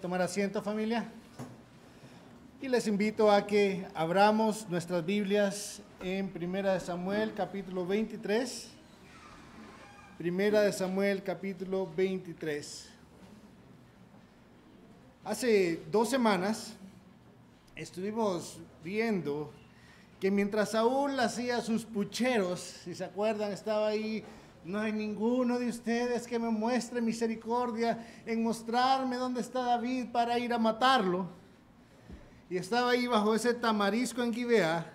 Tomar asiento familia. Y les invito a que abramos nuestras Biblias en Primera de Samuel capítulo 23. Primera de Samuel capítulo 23. Hace dos semanas estuvimos viendo que mientras Saúl hacía sus pucheros, si se acuerdan, estaba ahí no hay ninguno de ustedes que me muestre misericordia en mostrarme dónde está David para ir a matarlo. Y estaba ahí bajo ese tamarisco en Gibea.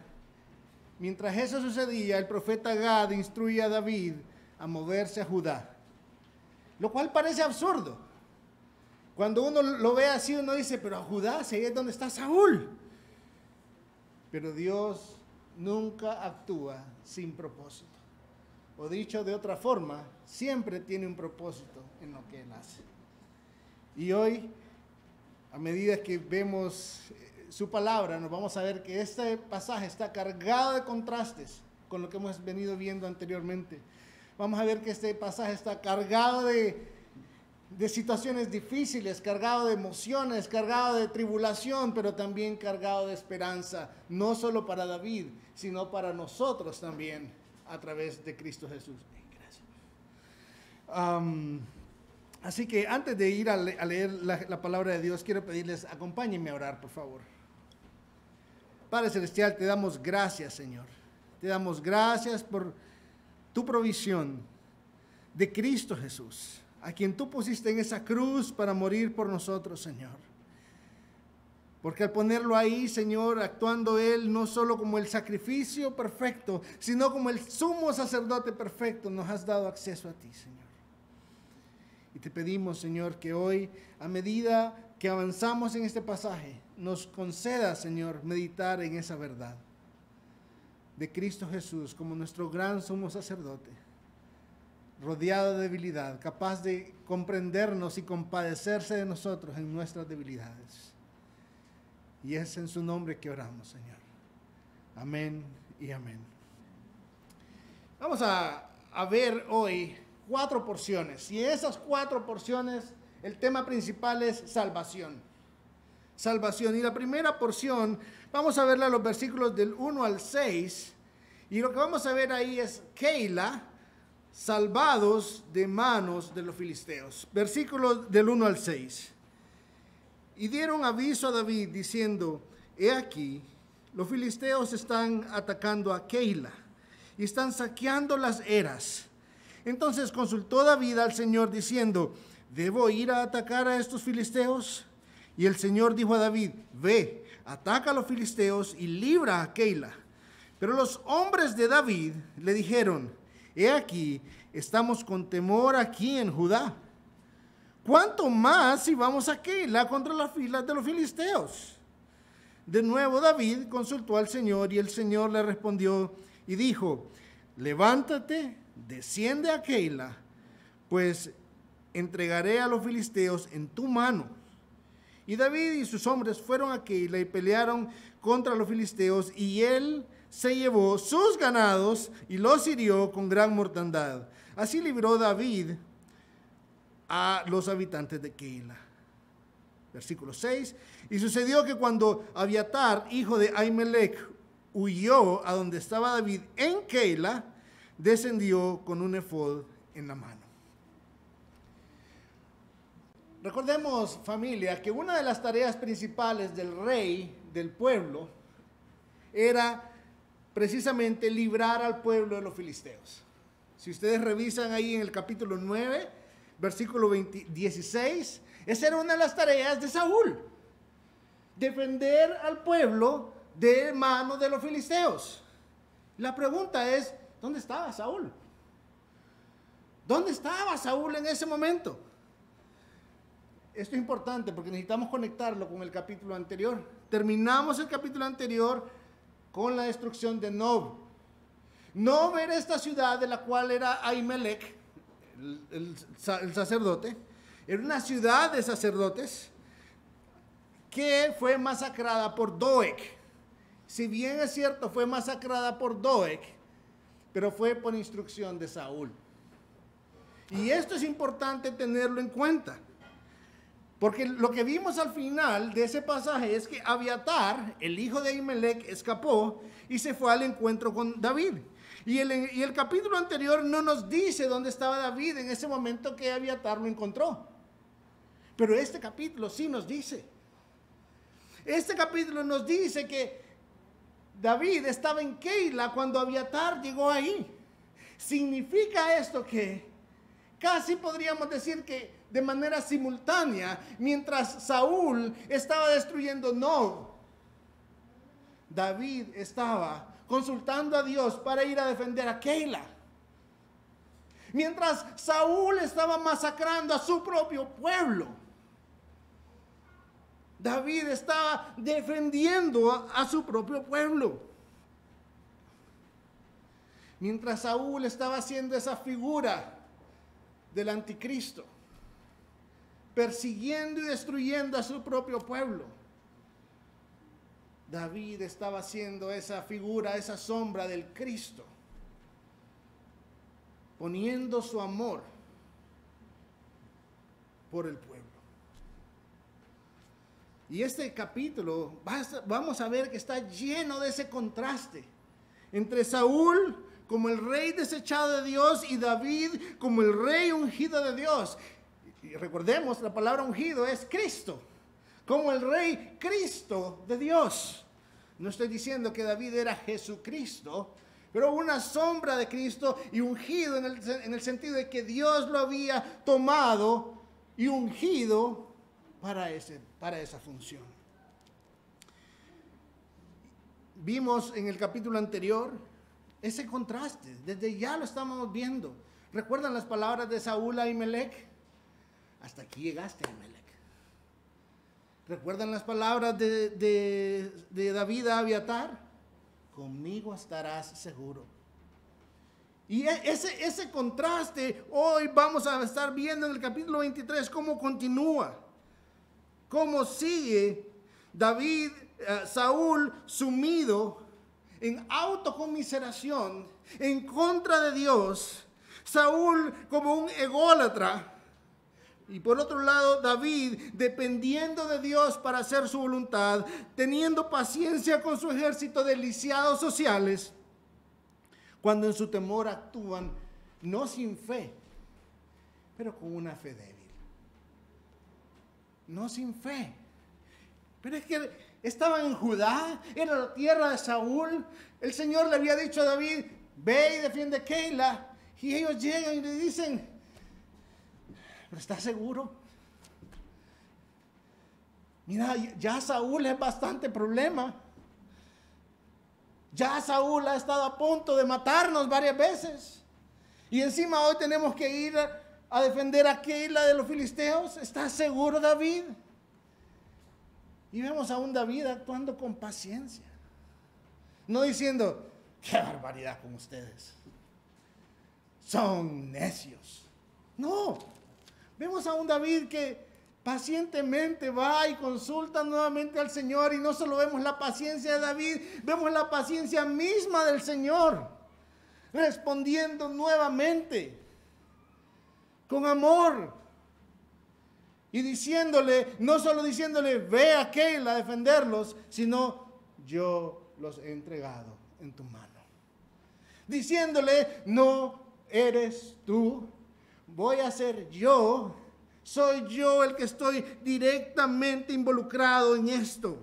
Mientras eso sucedía, el profeta Gad instruía a David a moverse a Judá. Lo cual parece absurdo. Cuando uno lo ve así, uno dice, pero a Judá, si ahí es donde está Saúl. Pero Dios nunca actúa sin propósito o dicho de otra forma, siempre tiene un propósito en lo que Él hace. Y hoy, a medida que vemos eh, su palabra, nos vamos a ver que este pasaje está cargado de contrastes con lo que hemos venido viendo anteriormente. Vamos a ver que este pasaje está cargado de, de situaciones difíciles, cargado de emociones, cargado de tribulación, pero también cargado de esperanza, no solo para David, sino para nosotros también a través de Cristo Jesús. así que antes de ir a, leer la, palabra de Dios, quiero pedirles, acompáñenme a orar, por favor. Padre Celestial, te damos gracias, Señor. Te damos gracias por tu provisión de Cristo Jesús, a quien tú pusiste en esa cruz para morir por nosotros, Señor. Porque al ponerlo ahí, Señor, actuando Él no solo como el sacrificio perfecto, sino como el sumo sacerdote perfecto, nos has dado acceso a ti, Señor. Y te pedimos, Señor, que hoy, a medida que avanzamos en este pasaje, nos conceda, Señor, meditar en esa verdad de Cristo Jesús como nuestro gran sumo sacerdote, rodeado de debilidad, capaz de comprendernos y compadecerse de nosotros en nuestras debilidades. Y es en su nombre que oramos, Señor. Amén y amén. Vamos a, ver hoy cuatro porciones. Y esas cuatro porciones, el tema principal es salvación. Salvación. Y la primera porción, vamos a verla los versículos del 1 al 6. Y lo que vamos a ver ahí es Keila, salvados de manos de los filisteos. Versículos del 1 al 6. Y dieron aviso a David diciendo, he aquí, los filisteos están atacando a Keila y están saqueando las eras. Entonces consultó David al Señor diciendo, ¿debo ir a atacar a estos filisteos? Y el Señor dijo a David, ve, ataca a los filisteos y libra a Keila. Pero los hombres de David le dijeron, he aquí, estamos con temor aquí en Judá ¿Cuánto más si vamos a Keila contra las filas de los filisteos? De nuevo David consultó al Señor y el Señor le respondió y dijo, levántate, desciende a Keila, pues entregaré a los filisteos en tu mano. Y David y sus hombres fueron a Keila y pelearon contra los filisteos y él se llevó sus ganados y los hirió con gran mortandad. Así libró David a los habitantes de Keila. Versículo 6. Y sucedió que cuando Abiatar, hijo de Ahimelech, huyó a donde estaba David en Keila, descendió con un efod en la mano. Recordemos, familia, que una de las tareas principales del rey del pueblo era precisamente librar al pueblo de los filisteos. Si ustedes revisan ahí en el capítulo 9, versículo 16, esa era una de las tareas de Saúl, defender al pueblo de manos de los filisteos. La pregunta es, ¿dónde estaba Saúl? ¿Dónde estaba Saúl en ese momento? Esto es importante porque necesitamos conectarlo con el capítulo anterior. Terminamos el capítulo anterior con la destrucción de Nob. Nob era esta ciudad de la cual era Ahimelech, el, sacerdote, era una ciudad de sacerdotes que fue masacrada por Doeg. Si bien es cierto, fue masacrada por Doeg, pero fue por instrucción de Saúl. Y esto es importante tenerlo en cuenta, Porque lo que vimos al final de ese pasaje es que Abiatar, el hijo de Ahimelech, escapó y se fue al encuentro con David. Y el, y el capítulo anterior no nos dice dónde estaba David en ese momento que Abiatar lo encontró. Pero este capítulo sí nos dice. Este capítulo nos dice que David estaba en Keila cuando Abiatar llegó ahí. Significa esto que casi podríamos decir que de manera simultánea, mientras Saúl estaba destruyendo No, David estaba consultando a Dios para ir a defender a Keila. Mientras Saúl estaba masacrando a su propio pueblo. David estaba defendiendo a, su propio pueblo. Mientras Saúl estaba haciendo esa figura del anticristo, persiguiendo y destruyendo a su propio pueblo. David estaba haciendo esa figura, esa sombra del Cristo, poniendo su amor por el pueblo. Y este capítulo, vamos a ver que está lleno de ese contraste entre Saúl como el rey desechado de Dios y David como el rey ungido de Dios. Y recordemos, la palabra ungido es Cristo, como el rey Cristo de Dios. No estoy diciendo que David era Jesucristo, pero una sombra de Cristo y ungido en el, en el sentido de que Dios lo había tomado y ungido para, ese, para esa función. Vimos en el capítulo anterior ese contraste, desde ya lo estamos viendo. ¿Recuerdan las palabras de Saúl a Imelec? Hasta aquí llegaste, Imelec. ¿Recuerdan las palabras de, David a Abiatar? Conmigo estarás seguro. Y e, ese, ese contraste hoy vamos a estar viendo en el capítulo 23 cómo continúa cómo sigue David, eh, Saúl sumido en autocomiseración en contra de Dios. Saúl como un ególatra. Y por otro lado, David dependiendo de Dios para hacer su voluntad, teniendo paciencia con su ejército de lisiados sociales, cuando en su temor actúan no sin fe, pero con una fe débil no sin fe. Pero es que estaban en Judá, era la tierra de Saúl. El Señor le había dicho a David, ve y defiende a Keila. Y ellos llegan y le dicen, ¿pero estás seguro? Mira, ya Saúl es bastante problema. Ya Saúl ha estado a punto de matarnos varias veces. Y encima hoy tenemos que ir a defender a Keila de los filisteos? ¿Estás seguro, David? Y vemos a un David actuando con paciencia. No diciendo, qué barbaridad con ustedes. Son necios. No. Vemos a un David que pacientemente va y consulta nuevamente al Señor y no solo vemos la paciencia de David, vemos la paciencia misma del Señor, respondiendo nuevamente con amor. Y diciéndole, no solo diciéndole, ve a Keila a defenderlos, sino yo los he entregado en tu mano. Diciéndole, no eres tú, voy a ser yo, soy yo el que estoy directamente involucrado en esto.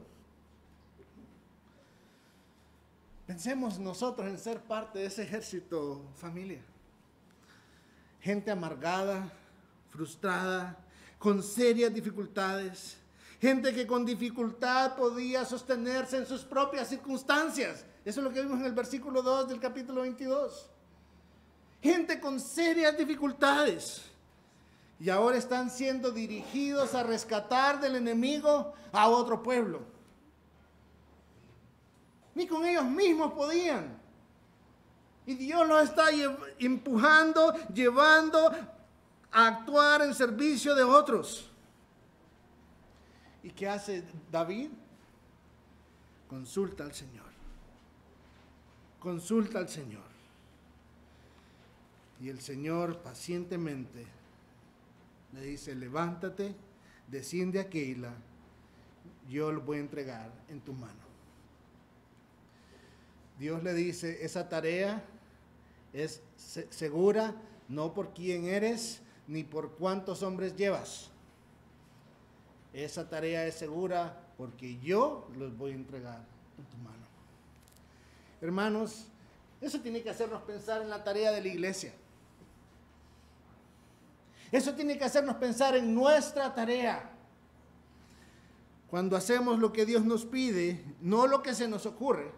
Pensemos nosotros en ser parte de ese ejército, familia gente amargada, frustrada, con serias dificultades, gente que con dificultad podía sostenerse en sus propias circunstancias. Eso es lo que vimos en el versículo 2 del capítulo 22. Gente con serias dificultades. Y ahora están siendo dirigidos a rescatar del enemigo a otro pueblo. Ni con ellos mismos podían. Y Dios los está empujando, llevando a actuar en servicio de otros. ¿Y qué hace David? Consulta al Señor. Consulta al Señor. Y el Señor pacientemente le dice, levántate, desciende a Keila, yo lo voy a entregar en tu mano. Dios le dice, esa tarea es segura no por quién eres ni por cuántos hombres llevas. Esa tarea es segura porque yo los voy a entregar en tu mano. Hermanos, eso tiene que hacernos pensar en la tarea de la iglesia. Eso tiene que hacernos pensar en nuestra tarea. Cuando hacemos lo que Dios nos pide, no lo que se nos ocurre,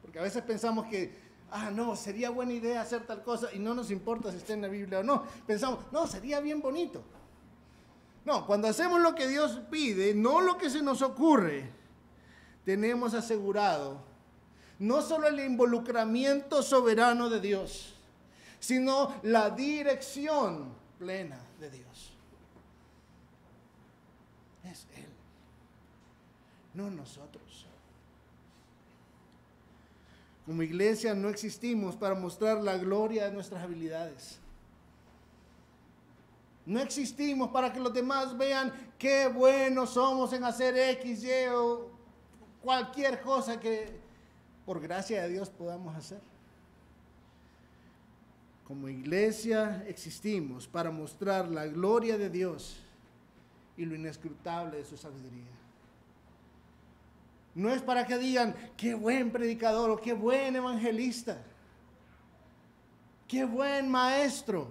porque a veces pensamos que, ah, no, sería buena idea hacer tal cosa y no nos importa si está en la Biblia o no. Pensamos, no, sería bien bonito. No, cuando hacemos lo que Dios pide, no lo que se nos ocurre, tenemos asegurado no solo el involucramiento soberano de Dios, sino la dirección plena de Dios. Es Él, no nosotros. Como iglesia no existimos para mostrar la gloria de nuestras habilidades. No existimos para que los demás vean qué buenos somos en hacer X, Y o cualquier cosa que por gracia de Dios podamos hacer. Como iglesia existimos para mostrar la gloria de Dios y lo inescrutable de su sabiduría. No es para que digan, qué buen predicador o qué buen evangelista, qué buen maestro.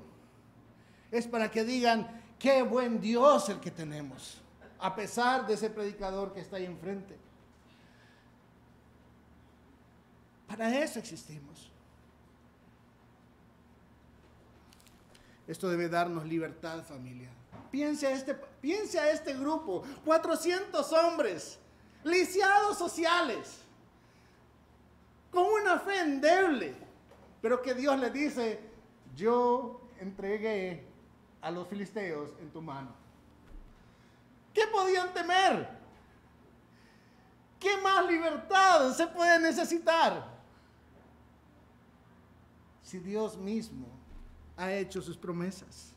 Es para que digan, qué buen Dios el que tenemos, a pesar de ese predicador que está ahí enfrente. Para eso existimos. Esto debe darnos libertad, familia. Piense a este, piense este grupo, 400 hombres, lisiados sociales, con una fe endeble, pero que Dios les dice, yo entregué a los filisteos en tu mano. ¿Qué podían temer? ¿Qué más libertad se puede necesitar? Si Dios mismo ha hecho sus promesas.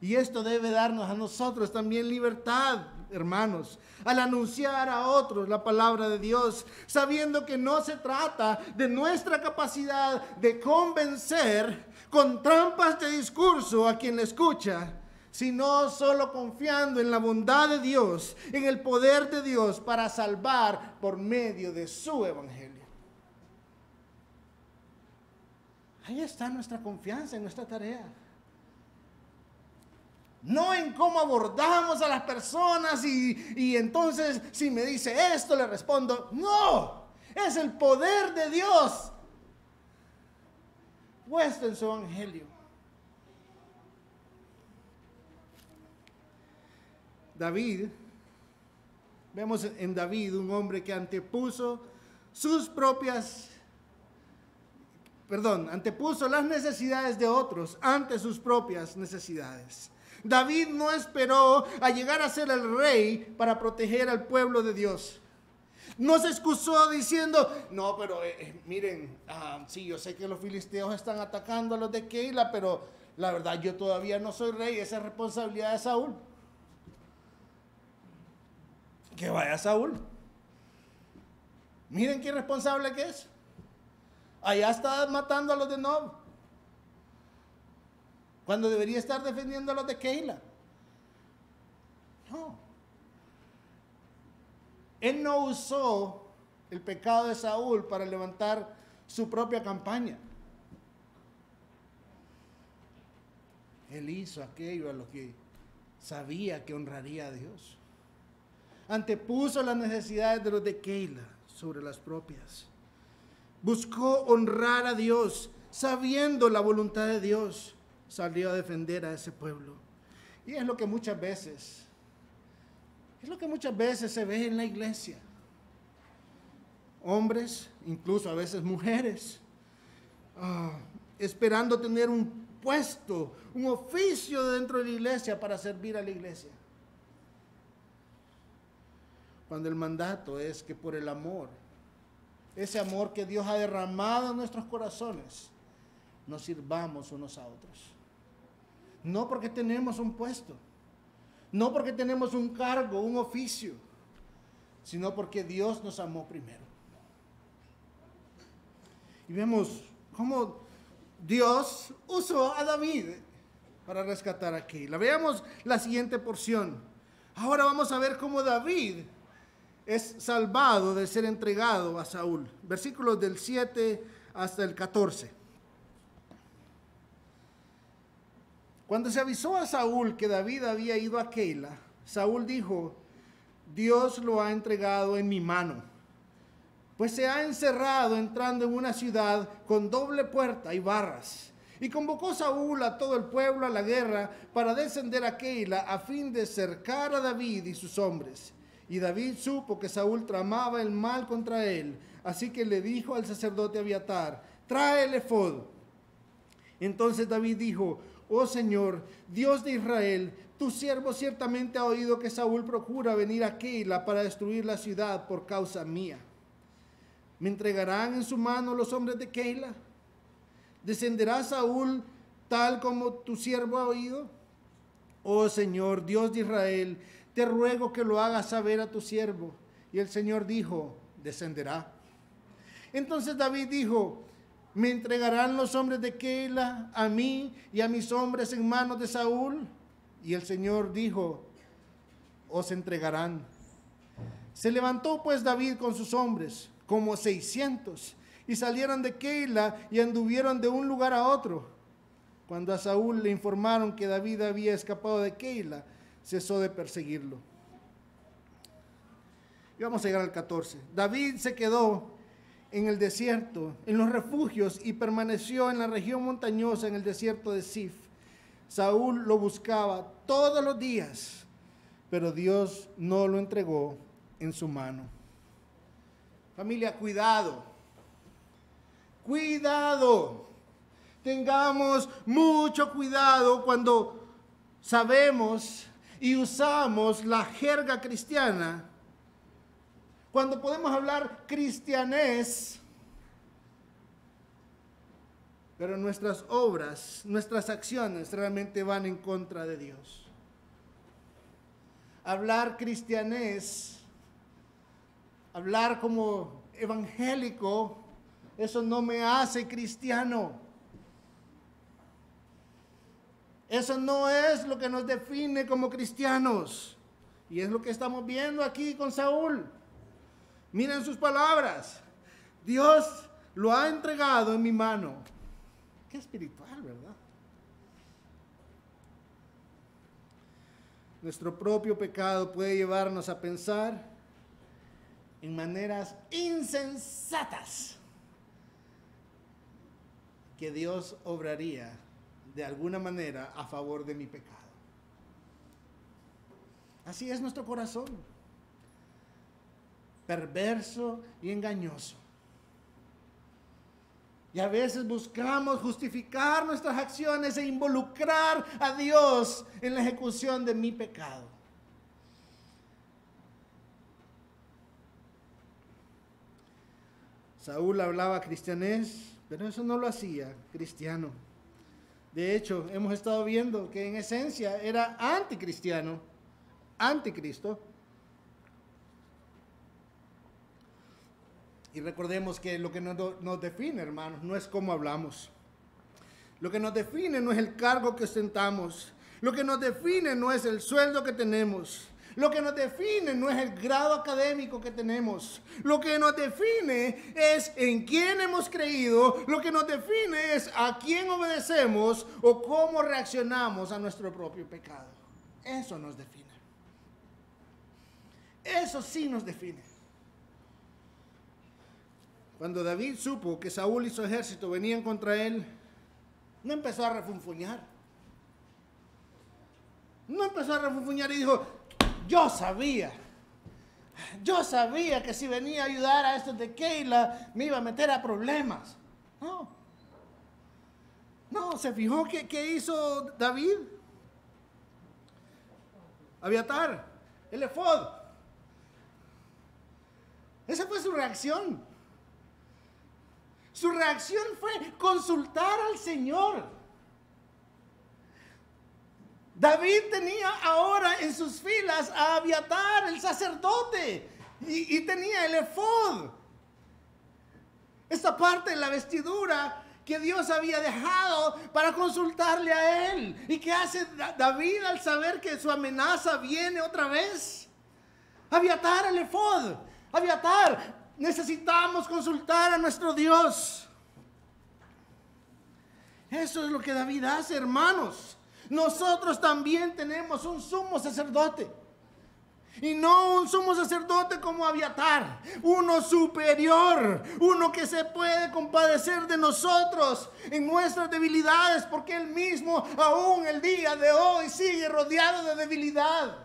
Y esto debe darnos a nosotros también libertad, hermanos, al anunciar a otros la palabra de Dios, sabiendo que no se trata de nuestra capacidad de convencer con trampas de discurso a quien escucha, sino solo confiando en la bondad de Dios, en el poder de Dios para salvar por medio de su evangelio. Ahí está nuestra confianza en nuestra tarea. No en cómo abordamos a las personas y, y, entonces si me dice esto le respondo, no, es el poder de Dios puesto en su evangelio. David, vemos en David un hombre que antepuso sus propias perdón, antepuso las necesidades de otros ante sus propias necesidades. David no esperó a llegar a ser el rey para proteger al pueblo de Dios. No se excusó diciendo, no, pero eh, eh, miren, ah, sí, yo sé que los filisteos están atacando a los de Keila, pero la verdad yo todavía no soy rey, esa es responsabilidad de Saúl. Que vaya Saúl. Miren qué responsable que es. Allá está matando a los de Nob. Cuando debería estar defendiendo a los de Keila. No. Él no usó el pecado de Saúl para levantar su propia campaña. Él hizo aquello a lo que sabía que honraría a Dios. Antepuso las necesidades de los de Keila sobre las propias buscó honrar a Dios, sabiendo la voluntad de Dios, salió a defender a ese pueblo. Y es lo que muchas veces, es lo que muchas veces se ve en la iglesia. Hombres, incluso a veces mujeres, ah, esperando tener un puesto, un oficio dentro de la iglesia para servir a la iglesia. Cuando el mandato es que por el amor ese amor que Dios ha derramado en nuestros corazones, nos sirvamos unos a otros. No porque tenemos un puesto, No porque tenemos un cargo, un oficio, sino porque Dios nos amó primero. Y vemos cómo Dios usó a David para rescatar aquí. La veamos la siguiente porción. Ahora vamos a ver cómo David es salvado de ser entregado a Saúl. Versículos del 7 hasta el 14. Cuando se avisó a Saúl que David había ido a Keila, Saúl dijo, Dios lo ha entregado en mi mano, pues se ha encerrado entrando en una ciudad con doble puerta y barras. Y convocó Saúl a todo el pueblo a la guerra para descender a Keila a fin de cercar a David y sus hombres. Y David supo que Saúl tramaba el mal contra él, así que le dijo al sacerdote Abiatar, trae el efod. Entonces David dijo, oh Señor, Dios de Israel, tu siervo ciertamente ha oído que Saúl procura venir a Keila para destruir la ciudad por causa mía. ¿Me entregarán en su mano los hombres de Keila? ¿Descenderá Saúl tal como tu siervo ha oído? Oh Señor, Dios de Israel, te ruego que lo hagas saber a tu siervo. Y el Señor dijo, descenderá. Entonces David dijo, ¿me entregarán los hombres de Keila a mí y a mis hombres en manos de Saúl? Y el Señor dijo, os entregarán. Se levantó pues David con sus hombres, como seiscientos, y salieron de Keila y anduvieron de un lugar a otro. Cuando a Saúl le informaron que David había escapado de Keila, cesó de perseguirlo. Y vamos a llegar al 14. David se quedó en el desierto, en los refugios, y permaneció en la región montañosa, en el desierto de Sif. Saúl lo buscaba todos los días, pero Dios no lo entregó en su mano. Familia, cuidado. Cuidado. Tengamos mucho cuidado cuando sabemos y usamos la jerga cristiana, cuando podemos hablar cristianés, pero nuestras obras, nuestras acciones realmente van en contra de Dios. Hablar cristianés, hablar como evangélico, eso no me hace cristiano. Eso no es lo que nos define como cristianos. Y es lo que estamos viendo aquí con Saúl. Miren sus palabras. Dios lo ha entregado en mi mano. Qué espiritual, ¿verdad? Nuestro propio pecado puede llevarnos a pensar en maneras insensatas que Dios obraría de alguna manera a favor de mi pecado. Así es nuestro corazón, perverso y engañoso. Y a veces buscamos justificar nuestras acciones e involucrar a Dios en la ejecución de mi pecado. Saúl hablaba cristianés, pero eso no lo hacía cristiano. De hecho, hemos estado viendo que en esencia era anticristiano, anticristo. Y recordemos que lo que nos, define, hermanos, no es cómo hablamos. Lo que nos define no es el cargo que ostentamos. Lo que nos define no es el sueldo que tenemos. Lo que nos define no es el grado académico que tenemos. Lo que nos define es en quién hemos creído. Lo que nos define es a quién obedecemos o cómo reaccionamos a nuestro propio pecado. Eso nos define. Eso sí nos define. Cuando David supo que Saúl y su ejército venían contra él, no empezó a refunfuñar. No empezó a refunfuñar y dijo, yo sabía. Yo sabía que si venía a ayudar a estos de Keila me iba a meter a problemas. No. No, ¿se fijó qué, hizo David? Aviatar, el efod. Esa fue su reacción. Su reacción fue consultar al Señor. David tenía ahora en sus filas a Abiatar, el sacerdote, y, tenía el efod. Esta parte de la vestidura que Dios había dejado para consultarle a él. ¿Y qué hace David al saber que su amenaza viene otra vez? Aviatar el efod. Aviatar, necesitamos consultar a nuestro Dios. Eso es lo que David hace, hermanos. Nosotros también tenemos un sumo sacerdote. Y no un sumo sacerdote como Aviatar, uno superior, uno que se puede compadecer de nosotros en nuestras debilidades, porque él mismo aún el día de hoy sigue rodeado de debilidad.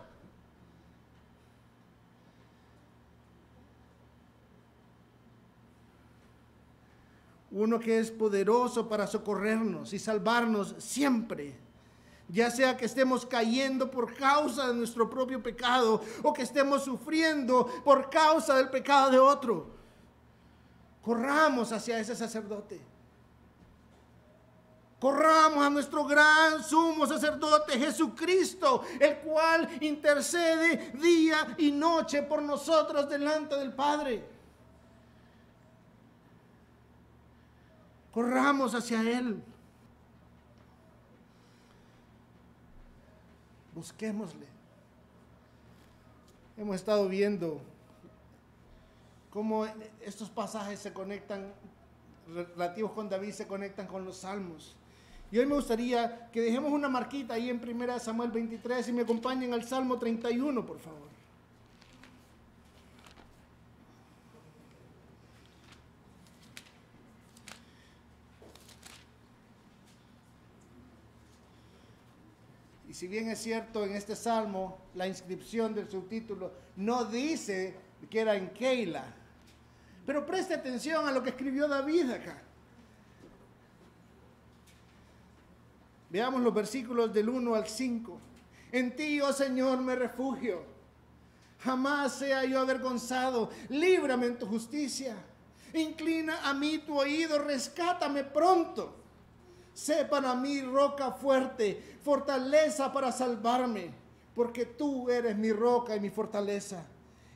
Uno que es poderoso para socorrernos y salvarnos siempre ya sea que estemos cayendo por causa de nuestro propio pecado o que estemos sufriendo por causa del pecado de otro. Corramos hacia ese sacerdote. Corramos a nuestro gran sumo sacerdote Jesucristo, el cual intercede día y noche por nosotros delante del Padre. Corramos hacia Él. Busquémosle. Hemos estado viendo cómo estos pasajes se conectan, relativos con David, se conectan con los salmos. Y hoy me gustaría que dejemos una marquita ahí en 1 Samuel 23 y me acompañen al Salmo 31, por favor. Si bien es cierto en este salmo, la inscripción del subtítulo no dice que era en Keila, pero preste atención a lo que escribió David acá. Veamos los versículos del 1 al 5. En ti, oh Señor, me refugio. Jamás sea yo avergonzado. Líbrame en tu justicia. Inclina a mí tu oído, rescátame pronto. Sé para mí roca fuerte, fortaleza para salvarme, porque tú eres mi roca y mi fortaleza.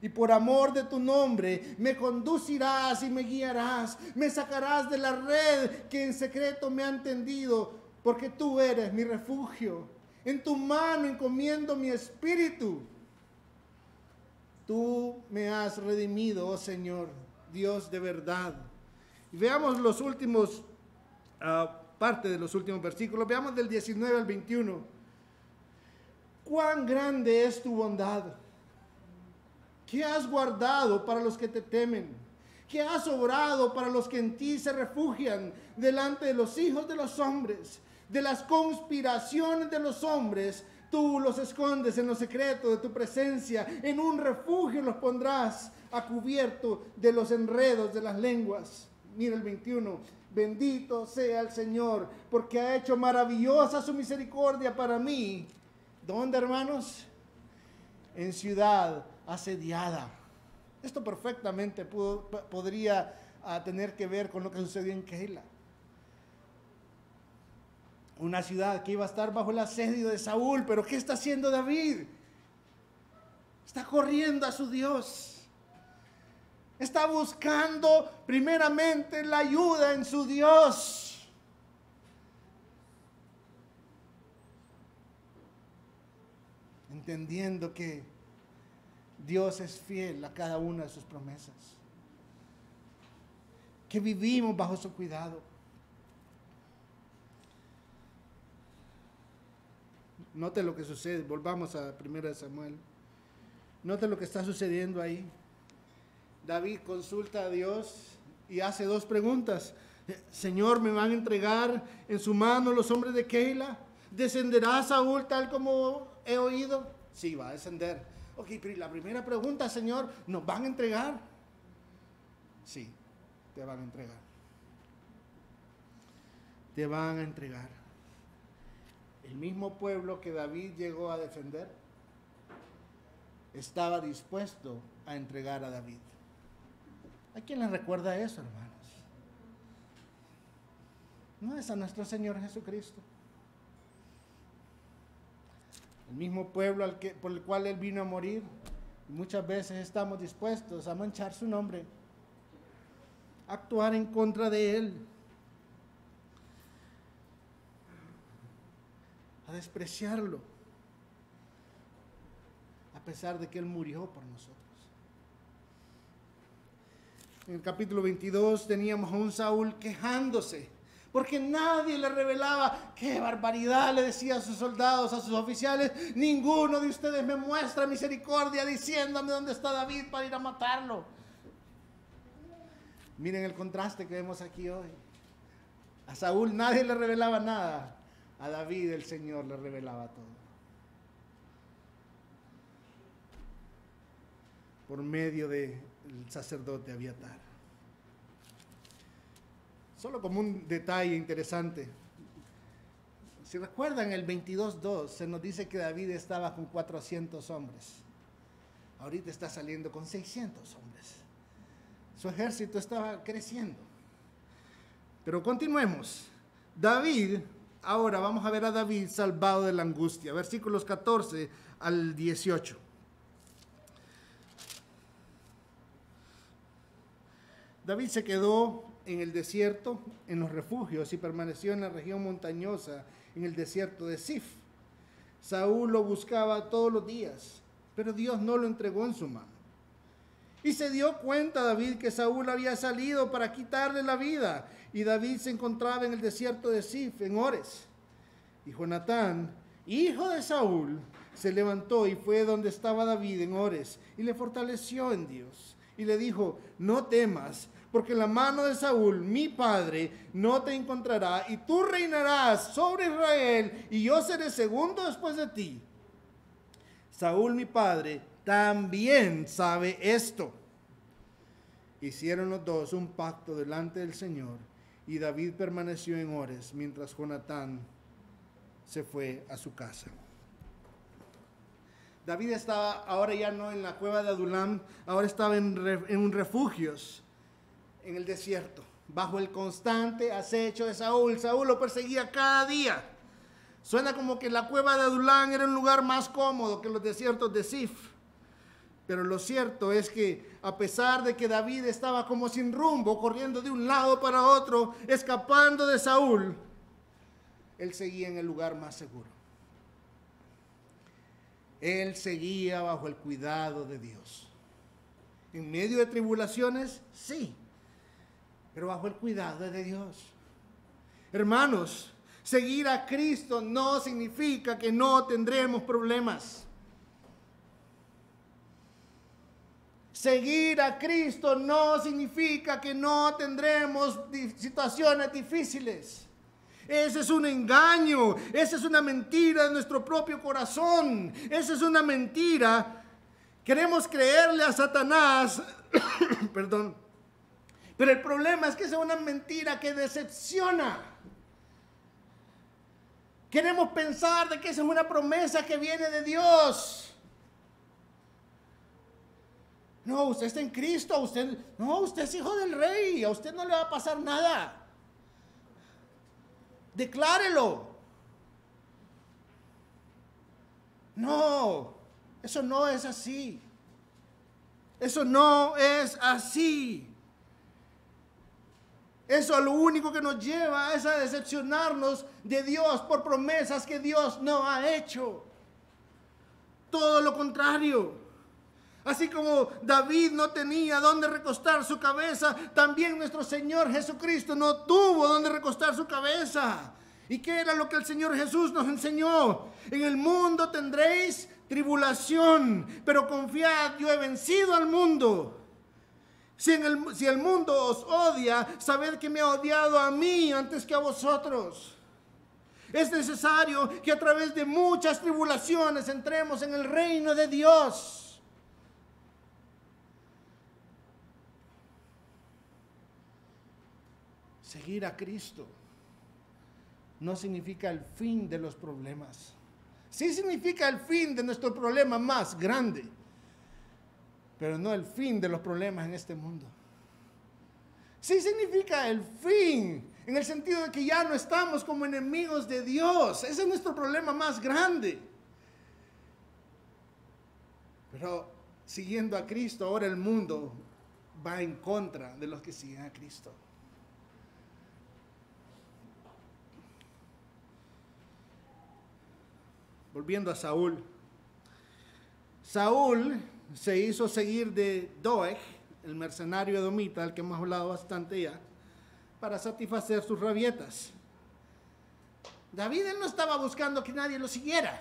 Y por amor de tu nombre me conducirás y me guiarás, me sacarás de la red que en secreto me han tendido, porque tú eres mi refugio. En tu mano encomiendo mi espíritu. Tú me has redimido, oh Señor, Dios de verdad. Y veamos los últimos uh, parte de los últimos versículos. Veamos del 19 al 21. Cuán grande es tu bondad. ¿Qué has guardado para los que te temen? ¿Qué has obrado para los que en ti se refugian delante de los hijos de los hombres? De las conspiraciones de los hombres, tú los escondes en lo secreto de tu presencia. En un refugio los pondrás a cubierto de los enredos de las lenguas. Mira el 21 Bendito sea el Señor, porque ha hecho maravillosa su misericordia para mí. ¿Dónde, hermanos? En ciudad asediada. Esto perfectamente podría ah, tener que ver con lo que sucedió en Keila. Una ciudad que iba a estar bajo el asedio de Saúl, pero ¿qué está haciendo David? Está corriendo a su Dios está buscando primeramente la ayuda en su Dios. Entendiendo que Dios es fiel a cada una de sus promesas. Que vivimos bajo su cuidado. Note lo que sucede. Volvamos a 1 Samuel. Note lo que está sucediendo ahí. David consulta a Dios y hace dos preguntas. Señor, ¿me van a entregar en su mano los hombres de Keila? ¿Descenderá Saúl tal como he oído? Sí, va a descender. Ok, pero la primera pregunta, Señor, ¿nos van a entregar? Sí, te van a entregar. Te van a entregar. El mismo pueblo que David llegó a defender estaba dispuesto a entregar a David. ¿A quién le recuerda eso, hermanos? No es a nuestro Señor Jesucristo. el mismo pueblo por el cual Él vino a morir. muchas veces estamos dispuestos a manchar su nombre, a actuar en contra de Él, a despreciarlo, a pesar de que Él murió por nosotros. En el capítulo 22 teníamos a un Saúl quejándose porque nadie le revelaba qué barbaridad le decía a sus soldados, a sus oficiales. Ninguno de ustedes me muestra misericordia diciéndome dónde está David para ir a matarlo. Miren el contraste que vemos aquí hoy. A Saúl nadie le revelaba nada. A David el Señor le revelaba todo. Por medio del sacerdote Abiatar. Solo como un detalle interesante. Si recuerdan el 22.2, se nos dice que David estaba con 400 hombres. Ahorita está saliendo con 600 hombres. Su ejército estaba creciendo. Pero continuemos. David, ahora vamos a ver a David salvado de la angustia. Versículos 14 al 18. David se quedó en el desierto, en los refugios, y permaneció en la región montañosa, en el desierto de Sif. Saúl lo buscaba todos los días, pero Dios no lo entregó en su mano. Y se dio cuenta David que Saúl había salido para quitarle la vida, y David se encontraba en el desierto de Sif, en Ores. Y Jonatán, hijo de Saúl, se levantó y fue donde estaba David en Ores, y le fortaleció en Dios. Y le dijo, no temas, porque la mano de Saúl, mi padre, no te encontrará, y tú reinarás sobre Israel, y yo seré segundo después de ti. Saúl, mi padre, también sabe esto. Hicieron los dos un pacto delante del Señor, y David permaneció en Ores, mientras Jonatán se fue a su casa. David estaba ahora ya no en la cueva de Adulam, ahora estaba en, en un refugios en el desierto, bajo el constante acecho de Saúl. Saúl lo perseguía cada día. Suena como que la cueva de Adulán era un lugar más cómodo que los desiertos de Sif. Pero lo cierto es que a pesar de que David estaba como sin rumbo, corriendo de un lado para otro, escapando de Saúl, él seguía en el lugar más seguro. Él seguía bajo el cuidado de Dios. En medio de tribulaciones, sí, pero bajo el cuidado de Dios. Hermanos, seguir a Cristo no significa que no tendremos problemas. Seguir a Cristo no significa que no tendremos situaciones difíciles. Ese es un engaño, esa es una mentira de nuestro propio corazón, esa es una mentira. Queremos creerle a Satanás, perdón, pero el problema es que es una mentira que decepciona. Queremos pensar de que esa es una promesa que viene de Dios. No, usted está en Cristo, usted, no, usted es hijo del rey, a usted no le va a pasar nada. Declárelo. No, eso no es así. Eso no es así. Eso es lo único que nos lleva es a decepcionarnos de Dios por promesas que Dios no ha hecho. Todo lo contrario. Así como David no tenía dónde recostar su cabeza, también nuestro Señor Jesucristo no tuvo dónde recostar su cabeza. ¿Y qué era lo que el Señor Jesús nos enseñó? En el mundo tendréis tribulación, pero confiad, yo he vencido al mundo. Si, el, el mundo os odia, sabed que me ha odiado a mí antes que a vosotros. Es necesario que a través de muchas tribulaciones entremos en el reino de Dios. Seguir a Cristo no significa el fin de los problemas. Sí significa el fin de nuestro problema más grande pero no el fin de los problemas en este mundo. Sí significa el fin, en el sentido de que ya no estamos como enemigos de Dios. Ese es nuestro problema más grande. Pero siguiendo a Cristo, ahora el mundo va en contra de los que siguen a Cristo. Volviendo a Saúl. Saúl se hizo seguir de Doeg, el mercenario edomita, al que hemos hablado bastante ya, para satisfacer sus rabietas. David no estaba buscando que nadie lo siguiera.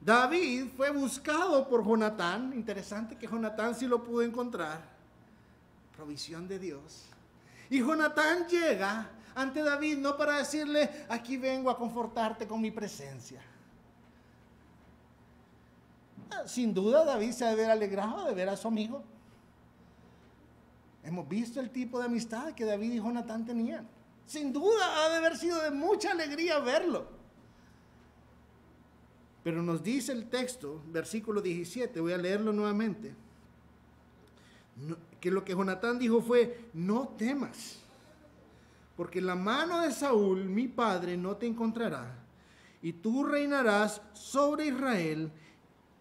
David fue buscado por Jonatán. Interesante que Jonatán sí lo pudo encontrar. Provisión de Dios. Y Jonatán llega ante David no para decirle, aquí vengo a confortarte con mi presencia. Ah, sin duda David se debe haber alegrado de ver a su amigo. Hemos visto el tipo de amistad que David y Jonatán tenían. Sin duda ha de haber sido de mucha alegría verlo. Pero nos dice el texto, versículo 17, voy a leerlo nuevamente, que lo que Jonatán dijo fue, no temas, porque la mano de Saúl, mi padre, no te encontrará, y tú reinarás sobre Israel,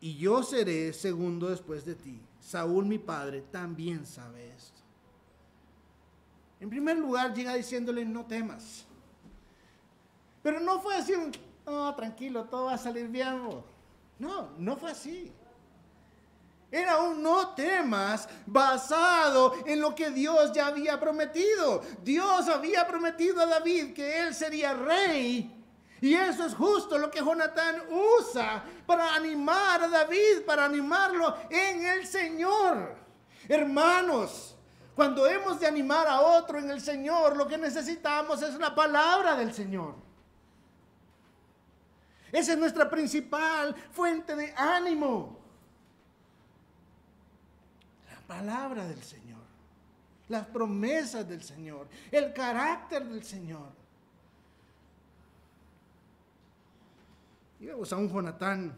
y yo seré segundo después de ti. Saúl, mi padre, también sabe esto. En primer lugar, llega diciéndole, no temas. Pero no fue así, no, tranquilo, todo va a salir bien. No, no fue así. Era un no temas basado en lo que Dios ya había prometido. Dios había prometido a David que él sería rey. Y eso es justo lo que Jonatán usa para animar a David, para animarlo en el Señor. Hermanos, cuando hemos de animar a otro en el Señor, lo que necesitamos es la palabra del Señor. Esa es nuestra principal fuente de ánimo. La palabra del Señor. Las promesas del Señor. El carácter del Señor. Y vemos a un Jonatán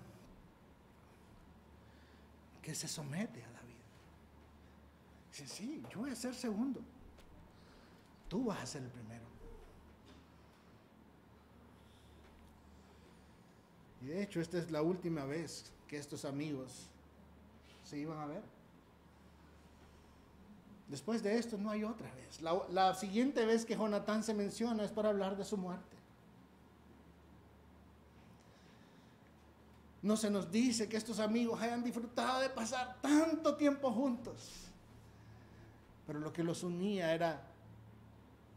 que se somete a Dice, sí, yo voy a ser segundo. Tú vas a ser el primero. Y de hecho, esta es la última vez que estos amigos se iban a ver. Después de esto no hay otra vez. La, la, siguiente vez que Jonatán se menciona es para hablar de su muerte. No se nos dice que estos amigos hayan disfrutado de pasar tanto tiempo juntos pero lo que los unía era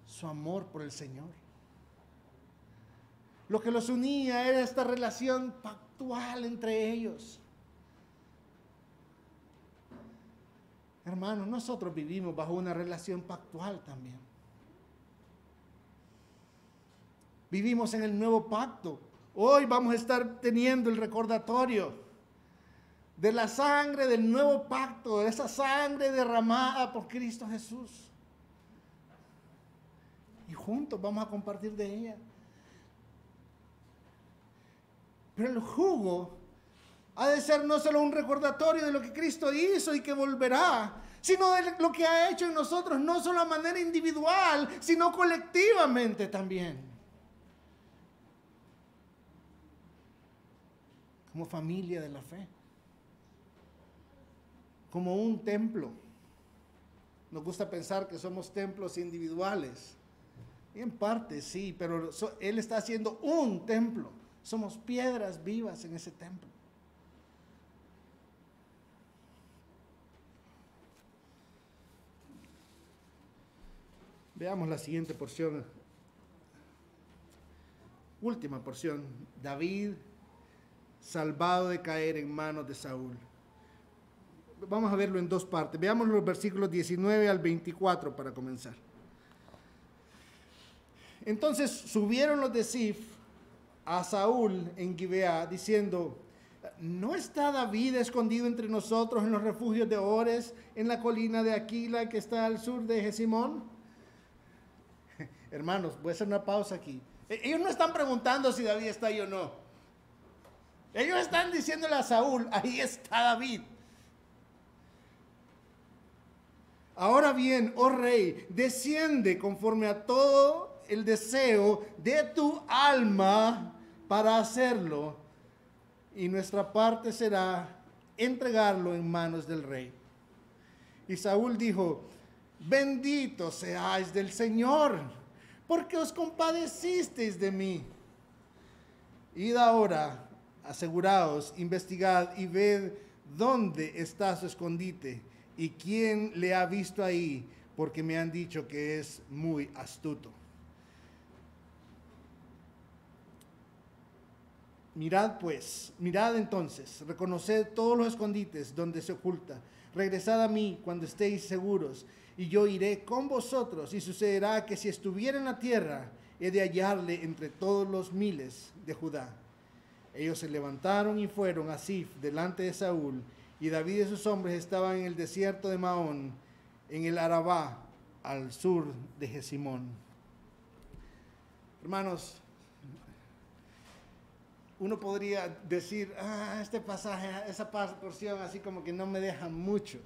su amor por el Señor. Lo que los unía era esta relación pactual entre ellos. Hermanos, nosotros vivimos bajo una relación pactual también. Vivimos en el nuevo pacto. Hoy vamos a estar teniendo el recordatorio de la sangre del nuevo pacto, de esa sangre derramada por Cristo Jesús. Y juntos vamos a compartir de ella. Pero el jugo ha de ser no solo un recordatorio de lo que Cristo hizo y que volverá, sino de lo que ha hecho en nosotros, no solo a manera individual, sino colectivamente también. Como familia de la fe como un templo. Nos gusta pensar que somos templos individuales. En parte sí, pero Él está haciendo un templo. Somos piedras vivas en ese templo. Veamos la siguiente porción. Última porción. David salvado de caer en manos de Saúl vamos a verlo en dos partes. Veamos los versículos 19 al 24 para comenzar. Entonces subieron los de Sif a Saúl en Gibeá diciendo, ¿no está David escondido entre nosotros en los refugios de Ores, en la colina de Aquila que está al sur de Jesimón? Hermanos, voy a hacer una pausa aquí. E-, ellos no están preguntando si David está ahí o no. Ellos están diciéndole a Saúl, ahí está David. Ahora bien, oh rey, desciende conforme a todo el deseo de tu alma para hacerlo. Y nuestra parte será entregarlo en manos del rey. Y Saúl dijo, bendito seáis del Señor, porque os compadecisteis de mí. Id ahora, aseguraos, investigad y ved dónde está su escondite y quién le ha visto ahí, porque me han dicho que es muy astuto. Mirad pues, mirad entonces, reconoced todos los escondites donde se oculta. Regresad a mí cuando estéis seguros, y yo iré con vosotros, y sucederá que si estuviera en la tierra, he de hallarle entre todos los miles de Judá. Ellos se levantaron y fueron a Sif delante de Saúl, y David y sus hombres estaban en el desierto de Maón, en el Arabá, al sur de Jesimón. Hermanos, uno podría decir, ah, este pasaje, esa porción así como que no me deja mucho.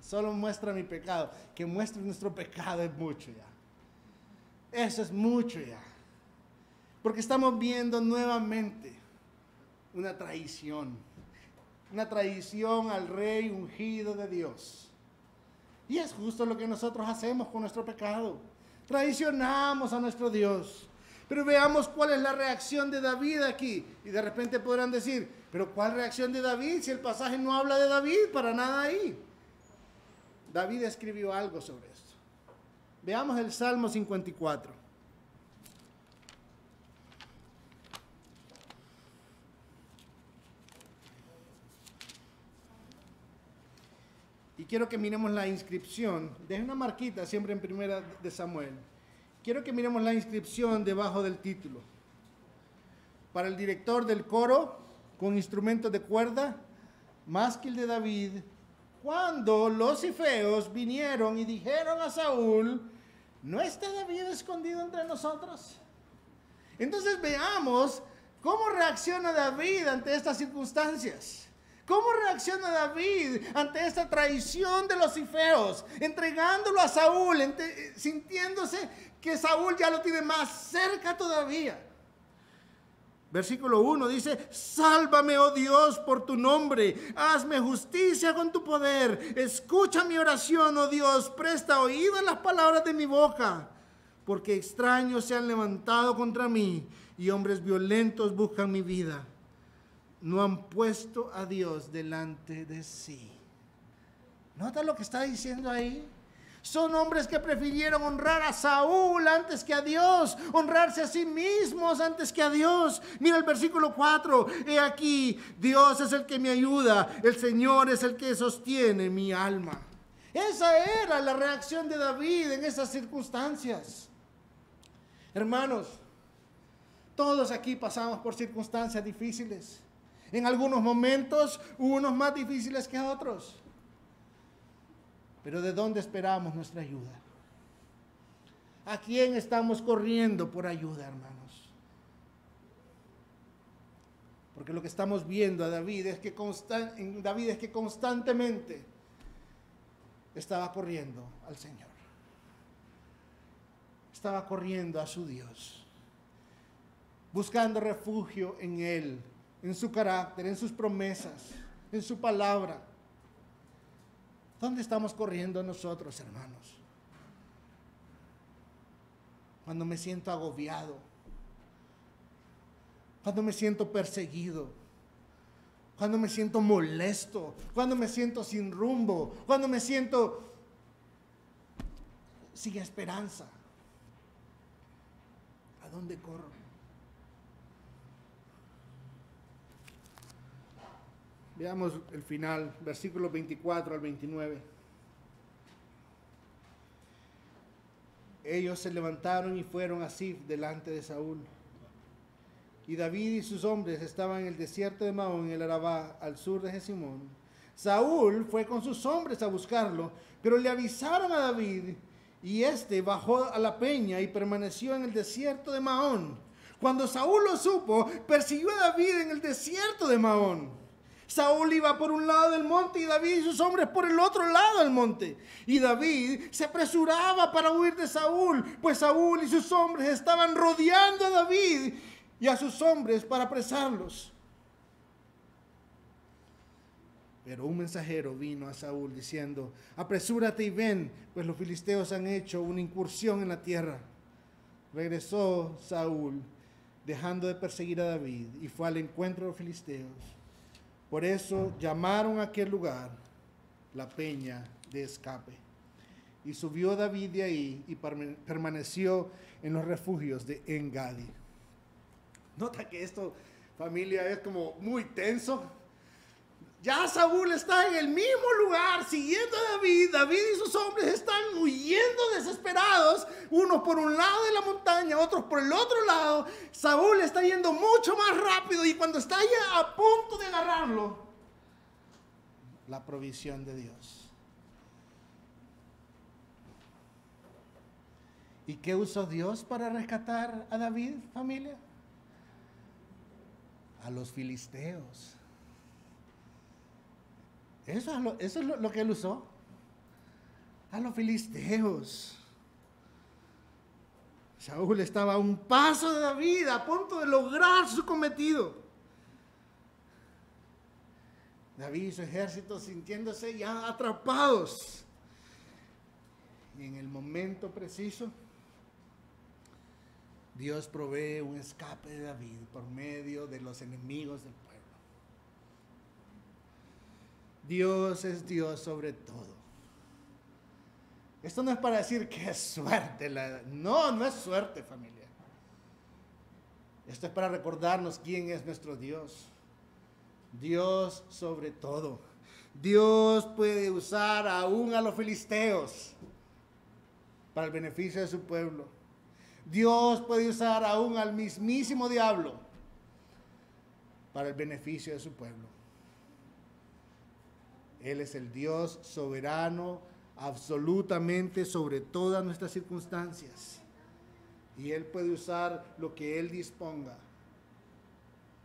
Solo muestra mi pecado. Que muestre nuestro pecado es mucho ya. Eso es mucho ya. Porque estamos viendo nuevamente una traición. Una traición al rey ungido de Dios. Y es justo lo que nosotros hacemos con nuestro pecado. Traicionamos a nuestro Dios. Pero veamos cuál es la reacción de David aquí. Y de repente podrán decir, pero ¿cuál reacción de David si el pasaje no habla de David para nada ahí? David escribió algo sobre esto. Veamos el Salmo 54. Quiero que miremos la inscripción. Deje una marquita siempre en primera de Samuel. Quiero que miremos la inscripción debajo del título. Para el director del coro, con instrumentos de cuerda, másquil de David, cuando los ifeos vinieron y dijeron a Saúl, ¿no está David escondido entre nosotros? Entonces veamos cómo reacciona David ante estas circunstancias. ¿Cómo reacciona David ante esta traición de los ifeos? Entregándolo a Saúl, sintiéndose que Saúl ya lo tiene más cerca todavía. Versículo 1 dice, sálvame, oh Dios, por tu nombre, hazme justicia con tu poder, escucha mi oración, oh Dios, presta oído a las palabras de mi boca, porque extraños se han levantado contra mí y hombres violentos buscan mi vida. No han puesto a Dios delante de sí. ¿Nota lo que está diciendo ahí? Son hombres que prefirieron honrar a Saúl antes que a Dios, honrarse a sí mismos antes que a Dios. Mira el versículo 4, he aquí, Dios es el que me ayuda, el Señor es el que sostiene mi alma. Esa era la reacción de David en esas circunstancias. Hermanos, todos aquí pasamos por circunstancias difíciles. En algunos momentos, unos más difíciles que otros. Pero ¿de dónde esperamos nuestra ayuda? ¿A quién estamos corriendo por ayuda, hermanos? Porque lo que estamos viendo a David es que, David es que constantemente estaba corriendo al Señor. Estaba corriendo a su Dios. Buscando refugio en Él, en su carácter, en sus promesas, en su palabra. ¿Dónde estamos corriendo nosotros, hermanos? Cuando me siento agobiado, cuando me siento perseguido, cuando me siento molesto, cuando me siento sin rumbo, cuando me siento sin esperanza. ¿A dónde corro? Veamos el final, versículos 24 al 29. Ellos se levantaron y fueron a Sif delante de Saúl. Y David y sus hombres estaban en el desierto de Maón, en el Arabá, al sur de Jesimón. Saúl fue con sus hombres a buscarlo, pero le avisaron a David, y éste bajó a la peña y permaneció en el desierto de Maón. Cuando Saúl lo supo, persiguió a David en el desierto de Maón. Saúl iba por un lado del monte y David y sus hombres por el otro lado del monte. Y David se apresuraba para huir de Saúl, pues Saúl y sus hombres estaban rodeando a David y a sus hombres para apresarlos. Pero un mensajero vino a Saúl diciendo, apresúrate y ven, pues los filisteos han hecho una incursión en la tierra. Regresó Saúl, dejando de perseguir a David, y fue al encuentro de los filisteos. Por eso llamaron a aquel lugar la peña de escape. Y subió David de ahí y permaneció en los refugios de Engadi. Nota que esto, familia, es como muy tenso ya Saúl está en el mismo lugar siguiendo a David. David y sus hombres están huyendo desesperados, unos por un lado de la montaña, otros por el otro lado. Saúl está yendo mucho más rápido y cuando está ya a punto de agarrarlo, la provisión de Dios. ¿Y qué usó Dios para rescatar a David, familia? A los filisteos. Eso es lo, que él usó. A los filisteos. Saúl estaba a un paso de David, a punto de lograr su cometido. David y su ejército sintiéndose ya atrapados. Y en el momento preciso, Dios provee un escape de David por medio de los enemigos del pueblo. Dios es Dios sobre todo. Esto no es para decir que es suerte. no, no es suerte familia. Esto es para recordarnos quién es nuestro Dios. Dios sobre todo. Dios puede usar aún a los filisteos para el beneficio de su pueblo. Dios puede usar aún al mismísimo diablo para el beneficio de su pueblo. Él es el Dios soberano, absolutamente sobre todas nuestras circunstancias. Y Él puede usar lo que Él disponga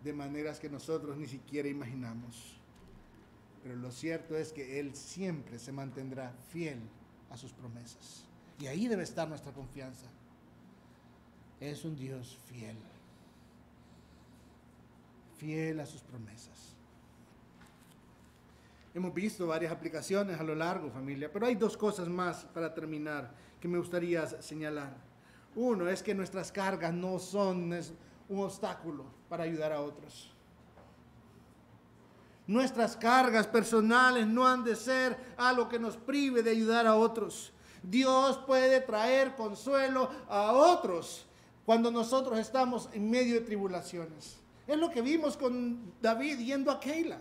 de maneras que nosotros ni siquiera imaginamos. Pero lo cierto es que Él siempre se mantendrá fiel a sus promesas. Y ahí debe estar nuestra confianza. Es un Dios fiel. Fiel a sus promesas. Hemos visto varias aplicaciones a lo largo, familia, pero hay dos cosas más para terminar que me gustaría señalar. Uno es que nuestras cargas no son un obstáculo para ayudar a otros. Nuestras cargas personales no han de ser algo que nos prive de ayudar a otros. Dios puede traer consuelo a otros cuando nosotros estamos en medio de tribulaciones. Es lo que vimos con David yendo a Keila.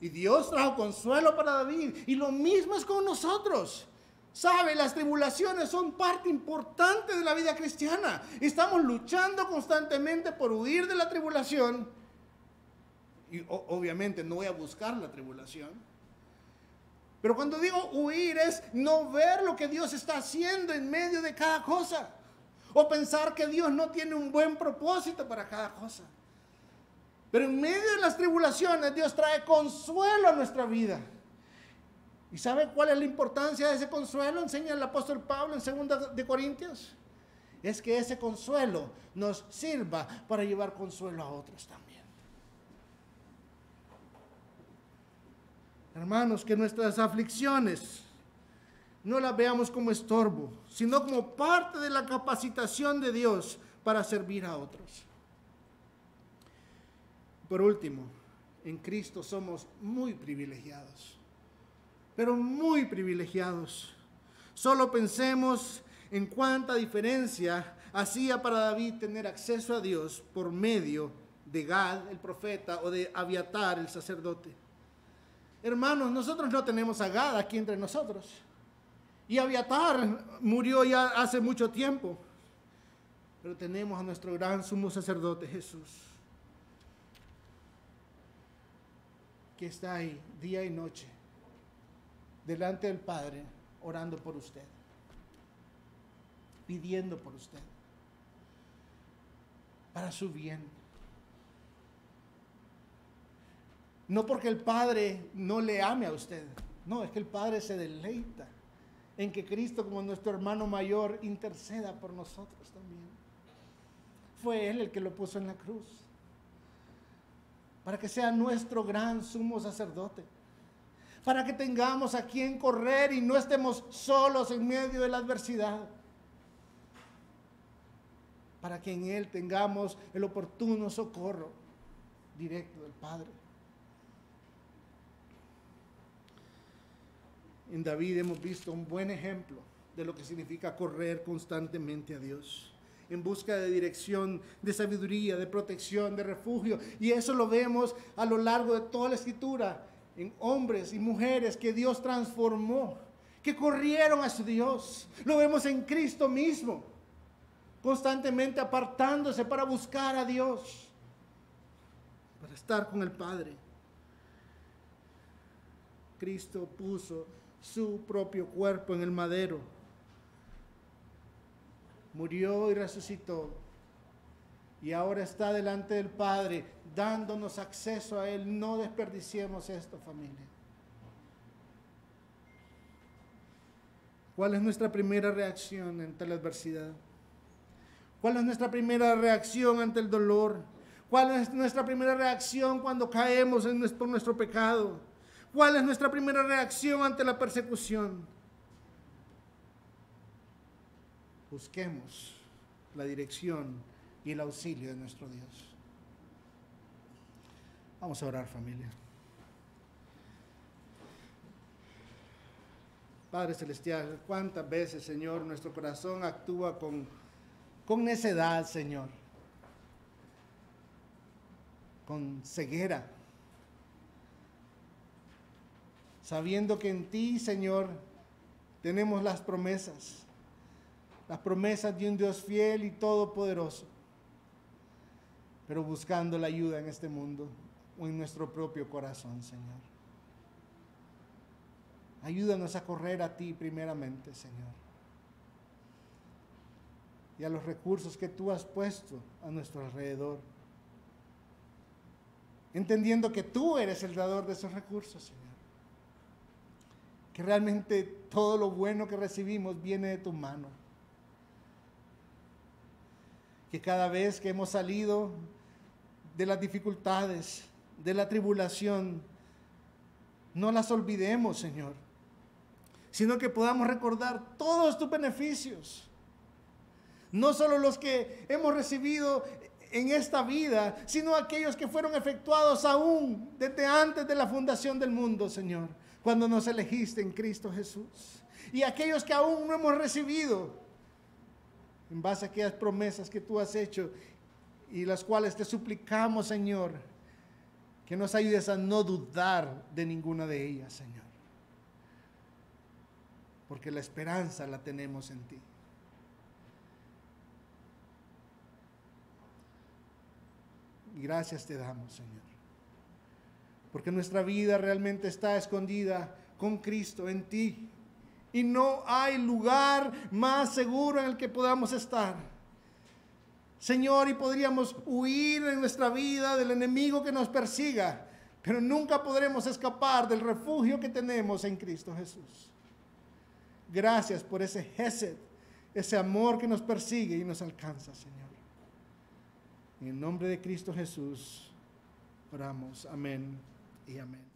Y Dios trajo consuelo para David. Y lo mismo es con nosotros. Sabe, las tribulaciones son parte importante de la vida cristiana. Estamos luchando constantemente por huir de la tribulación. Y obviamente no voy a buscar la tribulación. Pero cuando digo huir es no ver lo que Dios está haciendo en medio de cada cosa. O pensar que Dios no tiene un buen propósito para cada cosa. Pero en medio de las tribulaciones Dios trae consuelo a nuestra vida. ¿Y sabe cuál es la importancia de ese consuelo? Enseña el apóstol Pablo en 2 de Corintios. Es que ese consuelo nos sirva para llevar consuelo a otros también. Hermanos, que nuestras aflicciones no las veamos como estorbo, sino como parte de la capacitación de Dios para servir a otros. Por último, en Cristo somos muy privilegiados, pero muy privilegiados. Solo pensemos en cuánta diferencia hacía para David tener acceso a Dios por medio de Gad, el profeta, o de Abiatar, el sacerdote. Hermanos, nosotros no tenemos a Gad aquí entre nosotros. Y Abiatar murió ya hace mucho tiempo. Pero tenemos a nuestro gran sumo sacerdote Jesús. Que está ahí día y noche delante del Padre orando por usted, pidiendo por usted, para su bien. No porque el Padre no le ame a usted, no, es que el Padre se deleita en que Cristo como nuestro hermano mayor interceda por nosotros también. Fue Él el que lo puso en la cruz. Para que sea nuestro gran sumo sacerdote, para que tengamos a quien correr y no estemos solos en medio de la adversidad, para que en Él tengamos el oportuno socorro directo del Padre. En David hemos visto un buen ejemplo de lo que significa correr constantemente a Dios en busca de dirección, de sabiduría, de protección, de refugio. Y eso lo vemos a lo largo de toda la escritura, en hombres y mujeres que Dios transformó, que corrieron a su Dios. Lo vemos en Cristo mismo, constantemente apartándose para buscar a Dios, para estar con el Padre. Cristo puso su propio cuerpo en el madero murió y resucitó. Y ahora está delante del Padre, dándonos acceso a Él. No desperdiciemos esto, familia. ¿Cuál es nuestra primera reacción ante la adversidad? ¿Cuál es nuestra primera reacción ante el dolor? ¿Cuál es nuestra primera reacción cuando caemos en por nuestro pecado? ¿Cuál es nuestra primera reacción ante la persecución? Busquemos la dirección y el auxilio de nuestro Dios. Vamos a orar familia. Padre Celestial, cuántas veces, Señor, nuestro corazón actúa con, con necedad, Señor, con ceguera, sabiendo que en ti, Señor, tenemos las promesas las promesas de un Dios fiel y todopoderoso, pero buscando la ayuda en este mundo o en nuestro propio corazón, Señor. Ayúdanos a correr a ti primeramente, Señor. Y a los recursos que tú has puesto a nuestro alrededor. Entendiendo que tú eres el dador de esos recursos, Señor. Que realmente todo lo bueno que recibimos viene de tu mano que cada vez que hemos salido de las dificultades, de la tribulación, no las olvidemos, Señor, sino que podamos recordar todos tus beneficios, no solo los que hemos recibido en esta vida, sino aquellos que fueron efectuados aún desde antes de la fundación del mundo, Señor, cuando nos elegiste en Cristo Jesús. Y aquellos que aún no hemos recibido, en base a aquellas promesas que tú has hecho y las cuales te suplicamos, Señor, que nos ayudes a no dudar de ninguna de ellas, Señor. Porque la esperanza la tenemos en ti. Gracias te damos, Señor. Porque nuestra vida realmente está escondida con Cristo en ti y no hay lugar más seguro en el que podamos estar. Señor, y podríamos huir en nuestra vida del enemigo que nos persiga, pero nunca podremos escapar del refugio que tenemos en Cristo Jesús. Gracias por ese Gesed, ese amor que nos persigue y nos alcanza, Señor. En el nombre de Cristo Jesús oramos. Amén y amén.